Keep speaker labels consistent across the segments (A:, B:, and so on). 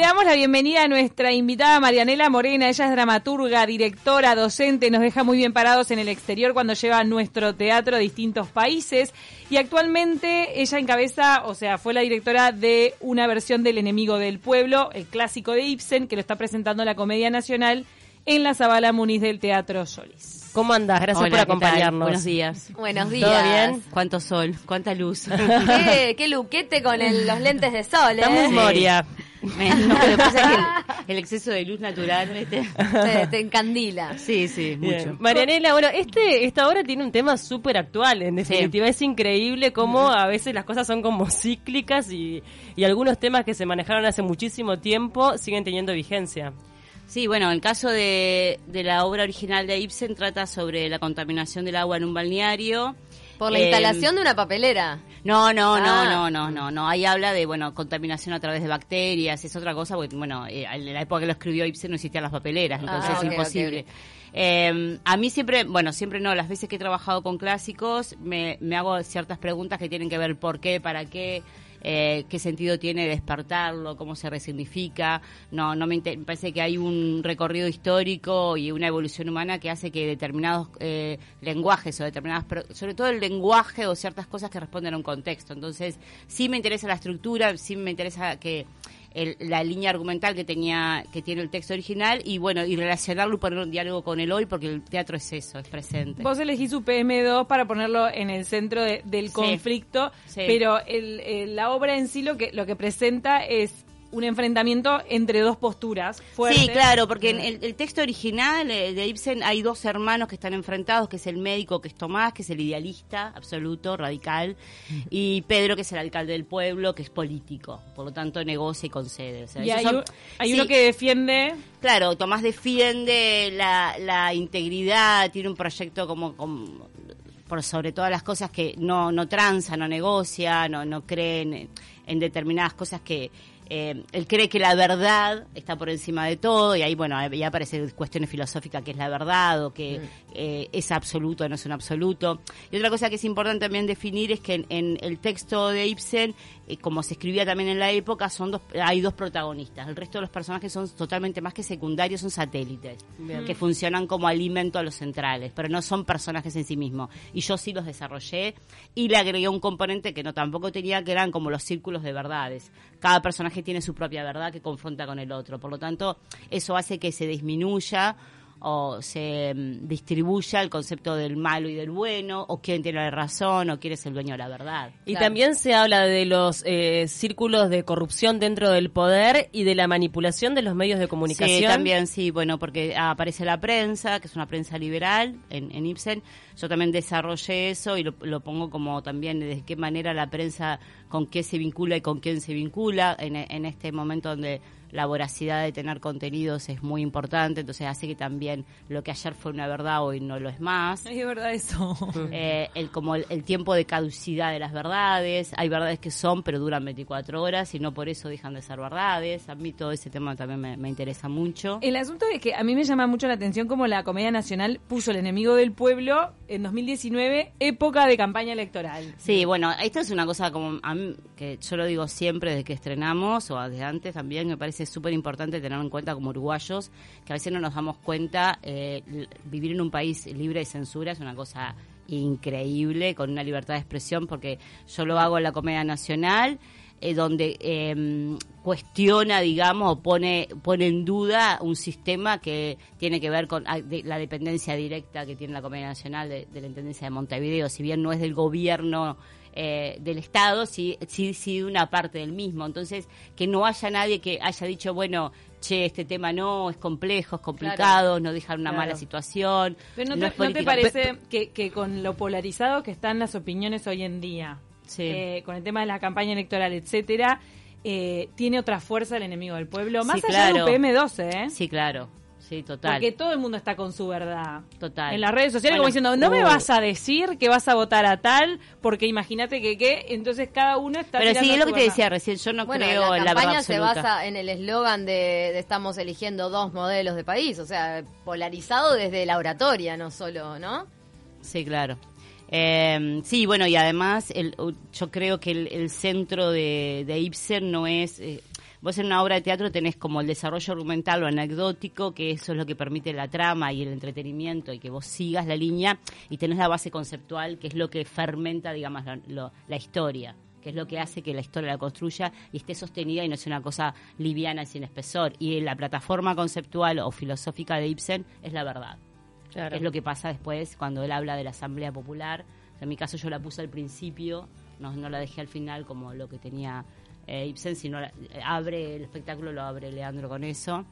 A: Le damos la bienvenida a nuestra invitada Marianela Morena. Ella es dramaturga, directora, docente. Nos deja muy bien parados en el exterior cuando lleva nuestro teatro a distintos países. Y actualmente ella encabeza, o sea, fue la directora de una versión del Enemigo del Pueblo, el clásico de Ibsen, que lo está presentando la Comedia Nacional en la Zabala Muniz del Teatro Solís.
B: ¿Cómo andás? Gracias
C: Hola,
B: por acompañarnos.
C: Buenos días.
D: Buenos días.
B: ¿Todo bien?
C: Cuánto sol, cuánta luz.
D: ¿Qué, qué luquete con el- los lentes de sol,
B: Estamos
D: ¿eh?
B: Moria.
C: No, lo que pasa es que el, el exceso de luz natural, ¿viste?
D: Te, te encandila.
C: Sí, sí,
B: Bien.
C: mucho.
B: Marianela, bueno, este, esta obra tiene un tema súper actual, en definitiva. Es increíble cómo a veces las cosas son como cíclicas y, y algunos temas que se manejaron hace muchísimo tiempo siguen teniendo vigencia.
C: Sí, bueno, el caso de, de la obra original de Ibsen trata sobre la contaminación del agua en un balneario.
D: Por la
C: Eh,
D: instalación de una papelera.
C: No, no,
D: Ah.
C: no, no, no, no, no. Ahí habla de, bueno, contaminación a través de bacterias, es otra cosa, porque, bueno, eh, en la época que lo escribió Ibsen no existían las papeleras, entonces
D: Ah,
C: es
D: ok,
C: imposible. Eh, a mí siempre, bueno, siempre no, las veces que he trabajado con clásicos, me, me hago ciertas preguntas que tienen que ver por qué, para qué, eh, qué sentido tiene despertarlo, cómo se resignifica. No, no me, parece que hay un recorrido histórico y una evolución humana que hace que determinados eh, lenguajes o determinadas, sobre todo el lenguaje o ciertas cosas que responden a un contexto. Entonces, sí me interesa la estructura, sí me interesa que el- la línea argumental que tenía que tiene el texto original y bueno y relacionarlo y poner un diálogo con el hoy porque el teatro es eso es presente
A: Vos elegís su PM2 para ponerlo en el centro de- del
C: Sí.
A: conflicto,
C: Sí.
A: pero el- el- la obra en sí lo que, lo que presenta es un enfrentamiento entre dos posturas fuertes.
C: Sí, claro, porque en el, el texto original eh, de Ibsen hay dos hermanos que están enfrentados, que es el médico, que es Tomás, que es el idealista absoluto, radical, y Pedro, que es el alcalde del pueblo, que es político, por lo tanto negocia y concede. O sea,
A: Y hay,
C: son-
A: un- hay
C: sí,
A: uno que defiende
C: Claro, Tomás defiende la, la integridad, tiene un proyecto como, como- por sobre todas las cosas que no, no tranza, no negocia, no, no cree en, en determinadas cosas que eh, él cree que la verdad está por encima de todo y ahí, bueno, ahí aparece cuestiones filosóficas que es la verdad o que eh, es absoluto no es un absoluto. Y otra cosa que es importante también definir es que en, en el texto de Ibsen, eh, como se escribía también en la época, son dos, hay dos protagonistas. El resto de los personajes son totalmente más que secundarios, son satélites
B: Bien.
C: que funcionan como alimento a los centrales, pero no son personajes en sí mismos. Y yo sí los desarrollé y le agregué un componente que no tampoco tenía, que eran como los círculos de verdades. Cada personaje tiene su propia verdad que confronta con el otro. Por lo tanto, eso hace que se disminuya o se mm, distribuya el concepto del malo y del bueno, o quién tiene la razón, o quién es el dueño de la verdad.
B: Y
D: Claro.
B: también se habla de los eh, círculos de corrupción dentro del poder y de la manipulación de los medios de comunicación.
C: Sí, también sí, bueno, porque aparece la prensa, que es una prensa liberal en, en Ibsen. Yo también desarrollé eso y lo, lo pongo como también de qué manera la prensa, con qué se vincula y con quién se vincula en, en este momento donde la voracidad de tener contenidos es muy importante, entonces hace que también lo que ayer fue una verdad hoy no lo es más.
A: es verdad eso.
C: Eh, el como el, el tiempo de caducidad de las verdades, hay verdades que son pero duran 24 horas y no por eso dejan de ser verdades. A mí todo ese tema también me, me interesa mucho.
A: El asunto es que a mí me llama mucho la atención como la Comedia Nacional puso el enemigo del pueblo en 2019, época de campaña electoral.
C: Sí, bueno, esto es una cosa como a mí, que yo lo digo siempre desde que estrenamos o desde antes también, me parece súper importante tener en cuenta como uruguayos, que a veces no nos damos cuenta, eh, vivir en un país libre de censura es una cosa increíble, con una libertad de expresión, porque yo lo hago en la Comedia Nacional, eh, donde eh, cuestiona, digamos, o pone, pone en duda un sistema que tiene que ver con ah, la dependencia directa que tiene la Comedia Nacional de la Intendencia de Montevideo, si bien no es del gobierno eh, del Estado, sí, sí, sí de una parte del mismo. Entonces, que no haya nadie que haya dicho, bueno, che, este tema no, es complejo, es complicado, no dejar una
B: Claro.
C: mala situación.
A: Pero no,
C: no
A: te,
C: es
A: ¿no te
C: política.
A: parece que, que con lo polarizado que están las opiniones hoy en día,
C: Sí.
A: eh, con el tema de la campaña electoral, etcétera, eh, tiene otra fuerza el enemigo del pueblo? Más
C: Sí,
A: allá
C: claro.
A: de un PM12, ¿eh?
C: Sí, claro. Sí, total.
A: Porque todo el mundo está con su verdad.
C: Total.
A: En las redes sociales
C: Bueno,
A: como diciendo, no me vas a decir que vas a votar a tal, porque imagínate que qué, entonces cada uno está
C: Pero sí, es lo que te
A: verdad.
C: decía recién, yo no
D: bueno,
C: creo
D: la
C: en la verdad
D: campaña se basa en el eslogan de, de estamos eligiendo dos modelos de país, o sea, polarizado desde la oratoria, no solo, ¿no?
C: Sí, claro. Eh, sí, bueno, y además el, yo creo que el, el centro de, de Ibsen no es... eh, vos en una obra de teatro tenés como el desarrollo argumental o anecdótico, que eso es lo que permite la trama y el entretenimiento y que vos sigas la línea, y tenés la base conceptual, que es lo que fermenta, digamos, la historia que es lo que hace que la historia la construya y esté sostenida y no sea una cosa liviana sin espesor. Y la plataforma conceptual o filosófica de Ibsen es la verdad. Es lo que pasa después cuando él habla de la Asamblea Popular. En mi caso yo la puse al principio, no, no la dejé al final como lo que tenía eh, Ibsen, sino abre el espectáculo, lo abre Leandro con eso.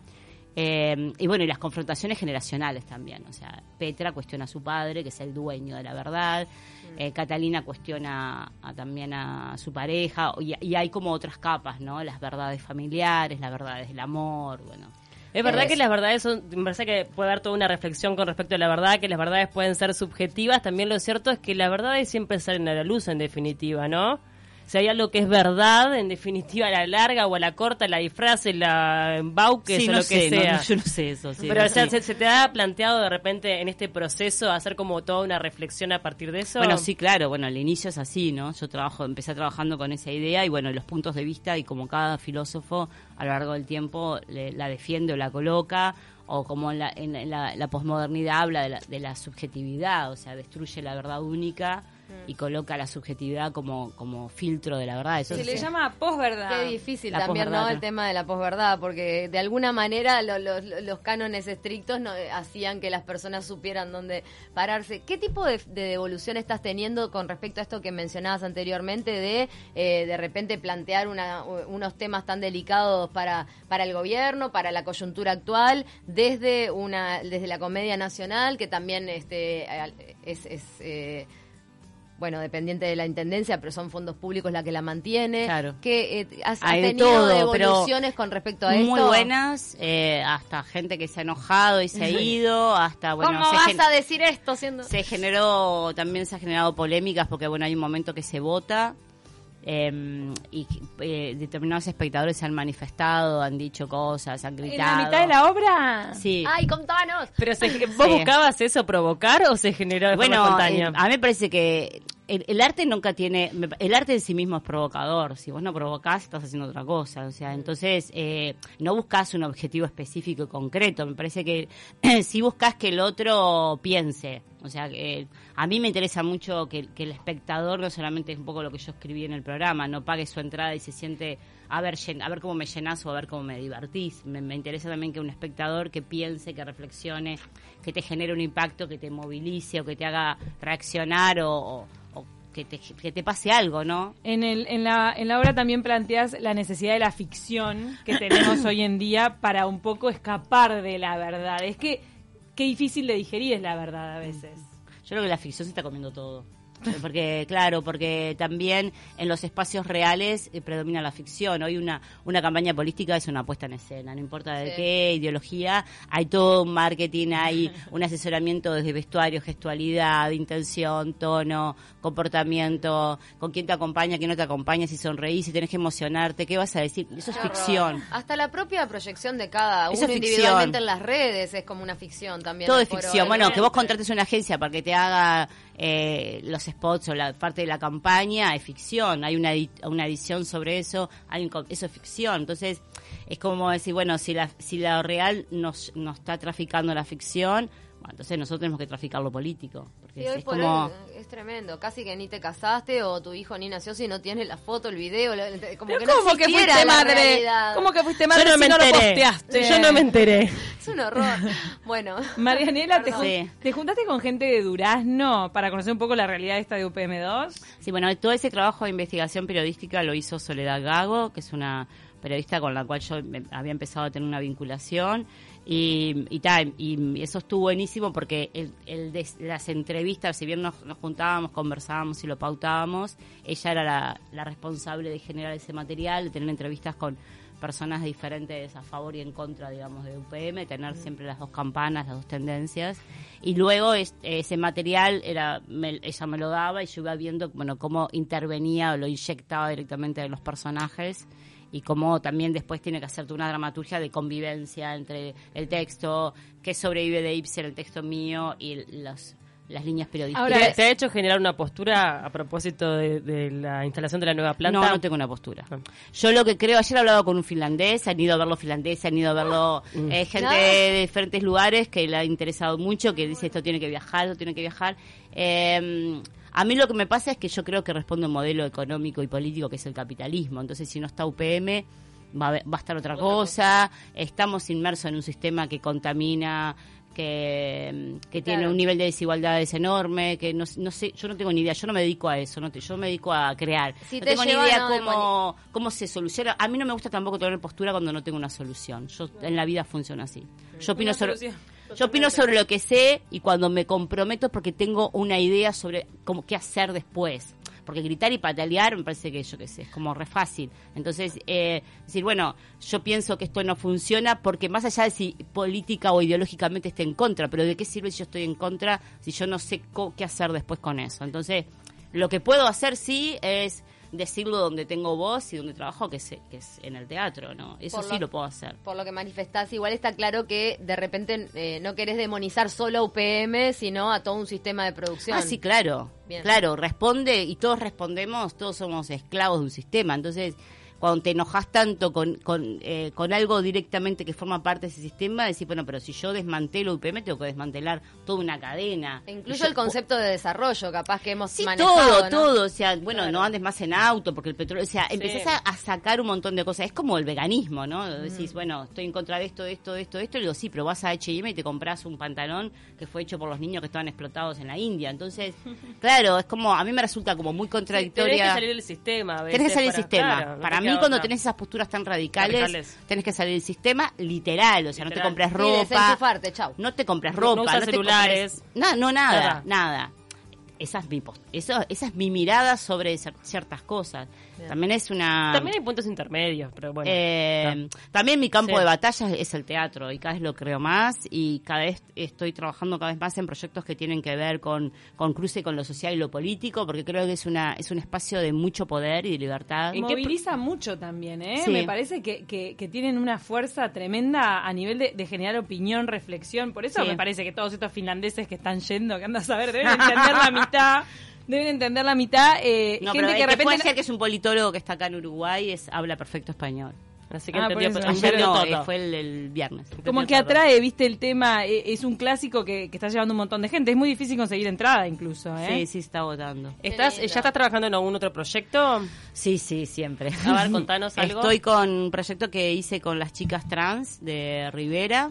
C: Eh, y bueno, y las confrontaciones generacionales también. O sea, Petra cuestiona a su padre, que es el dueño de la verdad. Mm. Eh, Catalina cuestiona también a su pareja. Y, y, hay como otras capas, ¿no? Las verdades familiares, las verdades del amor, bueno.
B: Es verdad que las verdades son, me parece que puede haber toda una reflexión con respecto a la verdad, que las verdades pueden ser subjetivas. También lo cierto es que las verdades siempre salen a la luz, en definitiva, ¿no? Si hay algo que es verdad, en definitiva, a la larga o a la corta, la disfraz, la embauque, o lo que sea.
C: yo no sé eso.
B: Pero o sea, se, te ha planteado de repente en este proceso hacer como toda una reflexión a partir de eso?
C: Bueno, sí, claro. Bueno, al inicio es así, ¿no? Yo trabajo, empecé trabajando con esa idea y bueno, los puntos de vista y como cada filósofo a lo largo del tiempo la defiende o la coloca o como en la, en la, la posmodernidad habla de la, de la subjetividad, o sea, destruye la verdad única y coloca la subjetividad como, como filtro de la verdad.
A: Eso Se le llama posverdad.
D: Qué difícil también, ¿no? El tema de la posverdad, porque de alguna manera los cánones estrictos no, hacían que las personas supieran dónde pararse. ¿Qué tipo de, devolución estás teniendo con respecto a esto que mencionabas anteriormente de eh, de repente plantear una, unos temas tan delicados para, para el gobierno, para la coyuntura actual, desde, una, desde la comedia nacional, que también este, es... es eh, bueno, dependiente de la intendencia, pero son fondos públicos la que la mantiene.
C: Claro.
D: Que eh, has, tenido evoluciones con respecto a
C: muy
D: esto.
C: Muy buenas, eh, hasta gente que se ha enojado y se ha ido, hasta bueno.
D: ¿Cómo vas a decir esto siendo?
C: Se generó, también se ha generado polémicas porque bueno hay un momento que se vota Em, y eh, determinados espectadores se han manifestado, han dicho cosas, han gritado. ¿En
A: la mitad de la obra?
C: Sí.
D: ¡Ay, contanos!
B: Pero ¿vos buscabas eso provocar o se generó de
C: bueno,
B: espontánea?
C: Eh, a mí me parece que el, arte nunca tiene, el arte en sí mismo es provocador. Si vos no provocás, estás haciendo otra cosa. O sea, entonces eh, no buscas un objetivo específico y concreto. Me parece que si buscas que el otro piense. O sea, que a mí me interesa mucho que, el espectador no solamente es un poco lo que yo escribí en el programa, no pague su entrada y se siente a ver, a ver cómo me llenas o a ver cómo me divertís. Me interesa también que un espectador que piense, que reflexione, que te genere un impacto, que te movilice o que te haga reaccionar o que te, pase algo, ¿no?
A: En, el, en, la, en la obra también planteas la necesidad de la ficción que tenemos hoy en día para un poco escapar de la verdad. Es que qué difícil de digerir es la verdad a veces.
C: Yo creo que la ficción se está comiendo todo. Porque, claro, porque también en los espacios reales eh, predomina la ficción. Hoy una, una campaña política es una puesta en escena, no importa de qué ideología, hay todo un marketing, hay un asesoramiento desde vestuario, gestualidad, intención, tono, comportamiento, con quién te acompaña, quién no te acompaña, si sonreís, si tenés que emocionarte, qué vas a decir. Eso es ficción.
D: Hasta la propia proyección de cada uno individualmente en las redes es como una ficción también.
C: Todo es ficción. Bueno, que vos contrates una agencia para que te haga eh, los spots o la parte de la campaña es ficción, hay una, una edición sobre eso, hay eso es ficción. Entonces, es como decir, bueno, si la, si la real nos, nos está traficando la ficción, entonces nosotros tenemos que traficar lo político. Porque es, como...
D: es tremendo, casi que ni te casaste o tu hijo ni nació si no tiene la foto, el video, como que
A: no ¿cómo que fuiste madre? ¿Cómo que fuiste madre
B: yo no
A: si
B: me
A: no
B: enteré. lo posteaste? Yo no me enteré.
D: es un horror. Bueno.
A: Marianela, te, ¿te, juntaste con gente de Durazno para conocer un poco la realidad esta de UPM2?
C: Sí, bueno, todo ese trabajo de investigación periodística lo hizo Soledad Gago, que es una periodista con la cual yo había empezado a tener una vinculación y, y, y eso estuvo buenísimo porque el, de las entrevistas, si bien nos, juntábamos, conversábamos y lo pautábamos, ella era la, la, responsable de generar ese material, de tener entrevistas con personas diferentes a favor y en contra, digamos, de UPM, tener siempre las dos campanas, las dos tendencias. Y luego ese material era ella me lo daba y yo iba viendo bueno cómo intervenía o lo inyectaba directamente en los personajes y cómo también después tiene que hacerte una dramaturgia de convivencia entre el texto que sobrevive de Ibsen, el texto mío y los las líneas periodísticas.
B: ¿Te, ha hecho generar una postura a propósito de, la instalación de la nueva planta?
C: No, no tengo una postura. Ah. Yo lo que creo, ayer he hablado con un finlandés, han ido a verlo finlandés, han ido a verlo mm. eh, gente de diferentes lugares que le ha interesado mucho, que dice esto tiene que viajar, esto tiene que viajar. Eh, a mí lo que me pasa es que yo creo que responde a un modelo económico y político que es el capitalismo. Entonces, si no está UPM, va a, estar otra, cosa. Estamos inmersos en un sistema que contamina, que, tiene un nivel de desigualdades enorme, que no, sé, yo no tengo ni idea, yo no me dedico a eso, no yo me dedico a crear. no tengo ni idea cómo, cómo se soluciona. A mí no me gusta tampoco tener postura cuando no tengo una solución. Yo en la vida funciona así. Yo opino sobre yo opino sobre lo que sé y cuando me comprometo porque tengo una idea sobre cómo qué hacer después. Porque gritar y patalear me parece que yo qué sé, es como re fácil. Entonces, eh, decir, bueno, yo pienso que esto no funciona porque más allá de si política o ideológicamente esté en contra, pero ¿de qué sirve si yo estoy en contra si yo no sé qué hacer después con eso? Entonces, lo que puedo hacer sí es decirlo donde tengo voz y donde trabajo, que es, que es en el teatro, ¿no? Eso sí lo, puedo hacer.
D: Por lo que manifestás, igual está claro que de repente eh, no querés demonizar solo a UPM, sino a todo un sistema de producción.
C: Ah, sí, claro. Claro, responde y todos respondemos, todos somos esclavos de un sistema. Entonces, cuando te enojas tanto con, con, eh, con, algo directamente que forma parte de ese sistema, decir, bueno, pero si yo desmantelo UPM, tengo que desmantelar toda una cadena.
D: E incluso el concepto de desarrollo, capaz que hemos
C: sí,
D: manejado.
C: todo, todo. O sea, bueno, no andes más en auto porque el petróleo. O sea, empezás a, sacar un montón de cosas. Es como el veganismo, ¿no? Mm. Decís, bueno, estoy en contra de esto, de esto, de esto, de esto. Y digo, sí, pero vas a HM y te compras un pantalón que fue hecho por los niños que estaban explotados en la India. Entonces, claro, es como, a mí me resulta como muy contradictoria. Sí,
B: tenés que salir del sistema.
C: Tenés que salir del sistema. para mí, cuando tenés esas posturas tan radicales, tenés que salir del sistema literal, o sea, no te compres ropa. no te compres ropa, no,
B: celulares.
C: no, no, nada, nada. Esa es mi, eso, esa es mi mirada sobre ciertas cosas. También es una...
B: También hay puntos intermedios, pero bueno.
C: Eh, también mi campo de batalla es el teatro y cada vez lo creo más y cada vez estoy trabajando cada vez más en proyectos que tienen que ver con, con cruce con lo social y lo político porque creo que es una es un espacio de mucho poder y de libertad.
A: Y moviliza mucho también, ¿eh? Me parece que, que, tienen una fuerza tremenda a nivel de, generar opinión, reflexión. Por eso me parece que todos estos finlandeses que están yendo, que andan a saber, deben entender la mitad deben entender la mitad. Eh,
C: no, gente que de repente puede ser que es un politólogo que está acá en Uruguay, es habla perfecto español. Así que ah, entendió, ayer no, todo. fue el, viernes.
A: Como que atrae, viste, el tema, e, es un clásico que, que, está llevando un montón de gente. Es muy difícil conseguir entrada incluso, ¿eh?
C: Sí, sí, está votando.
B: ¿Estás, ¿Ya estás trabajando en algún otro proyecto?
C: Sí, sí, siempre.
B: A ver, contanos algo.
C: Estoy con un proyecto que hice con las chicas trans de Rivera,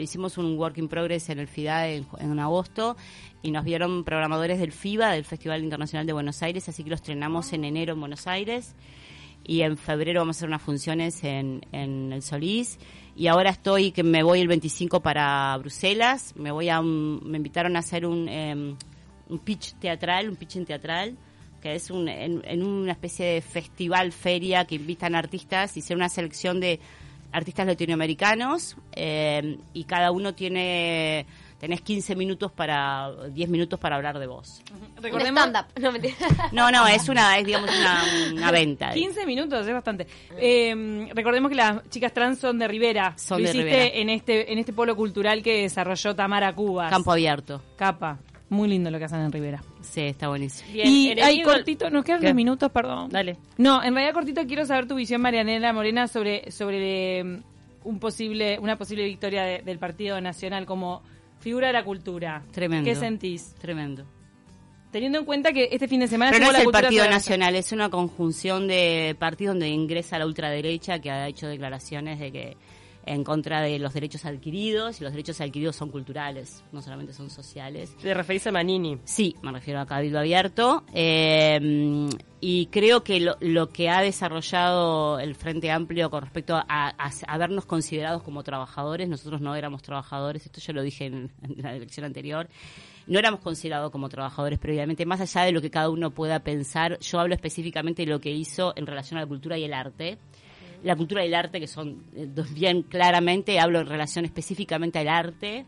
C: hicimos un work in progress en el FIDA en agosto y nos vieron programadores del FIBA, del Festival Internacional de Buenos Aires, así que los estrenamos en enero en Buenos Aires y en febrero vamos a hacer unas funciones en, en el Solís y ahora estoy que me voy el 25 para Bruselas, me voy a me invitaron a hacer un, em, un pitch teatral, un pitching teatral que es un, en, una especie de festival, feria que invitan artistas hacer una selección de artistas latinoamericanos em, y cada uno tiene tenés 15 minutos para 10 minutos para hablar de vos.
D: Recordemos... No,
C: no, no, es una es digamos una, venta.
A: 15 minutos es bastante. Eh, recordemos que las chicas trans son de Rivera. Son Lo hiciste en este en este polo cultural que desarrolló Tamara Cubas.
C: Campo abierto.
A: Capa. Muy lindo lo que hacen en Rivera.
C: Sí, está buenísimo.
A: y hay cortito, nos quedan unos minutos, perdón. Dale. No, en realidad cortito quiero saber tu visión, Marianela Morena, sobre sobre mm, un posible una posible victoria del Partido Nacional como Figura de la cultura.
C: Tremendo.
A: ¿Qué sentís?
C: Tremendo.
A: Teniendo en cuenta que este fin de semana...
C: Pero no es el Partido Nacional, es una conjunción de partidos donde ingresa la ultraderecha que ha hecho declaraciones de que en contra de los derechos adquiridos, y los derechos adquiridos son culturales, no solamente son sociales.
B: ¿Te referís a Manini?
C: Sí, me refiero a Cabildo Abierto. Eh, y creo que lo, que ha desarrollado el Frente Amplio con respecto a, habernos considerados como trabajadores, nosotros no éramos trabajadores, esto yo lo dije en, la elección anterior, no éramos considerados como trabajadores previamente, más allá de lo que cada uno pueda pensar, yo hablo específicamente de lo que hizo en relación a la cultura y el arte la cultura y el arte, que son eh, bien claramente, hablo en relación específicamente al arte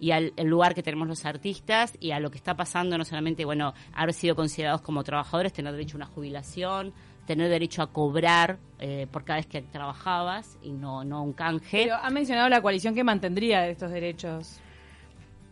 C: y al lugar que tenemos los artistas y a lo que está pasando, no solamente, bueno, haber sido considerados como trabajadores, tener derecho a una jubilación, tener derecho a cobrar eh, por cada vez que trabajabas y no, no un canje.
A: Pero ha mencionado la coalición que mantendría estos derechos.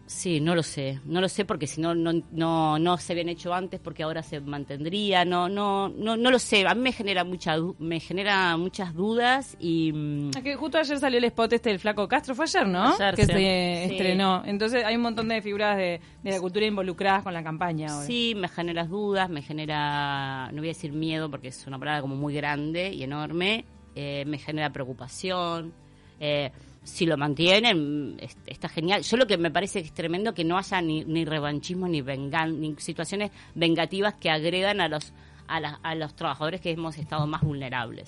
C: Sí, no lo sé, no lo sé porque si no, no, no, no se habían hecho antes, porque ahora se mantendría, no, no, no, no lo sé. A mí me genera mucha, me genera muchas dudas y.
A: Mm, que justo ayer salió el spot este del flaco Castro, fue ayer, ¿no? que se estrenó. Entonces hay un montón de figuras de, de, la cultura involucradas con la campaña. Ahora.
C: Sí, me genera dudas, me genera, no voy a decir miedo porque es una palabra como muy grande y enorme, eh, me genera preocupación. Eh, si lo mantienen, está genial. Yo lo que me parece es tremendo que no haya ni, ni revanchismo ni vengan, ni situaciones vengativas que agregan a los a, a los trabajadores que hemos estado más vulnerables.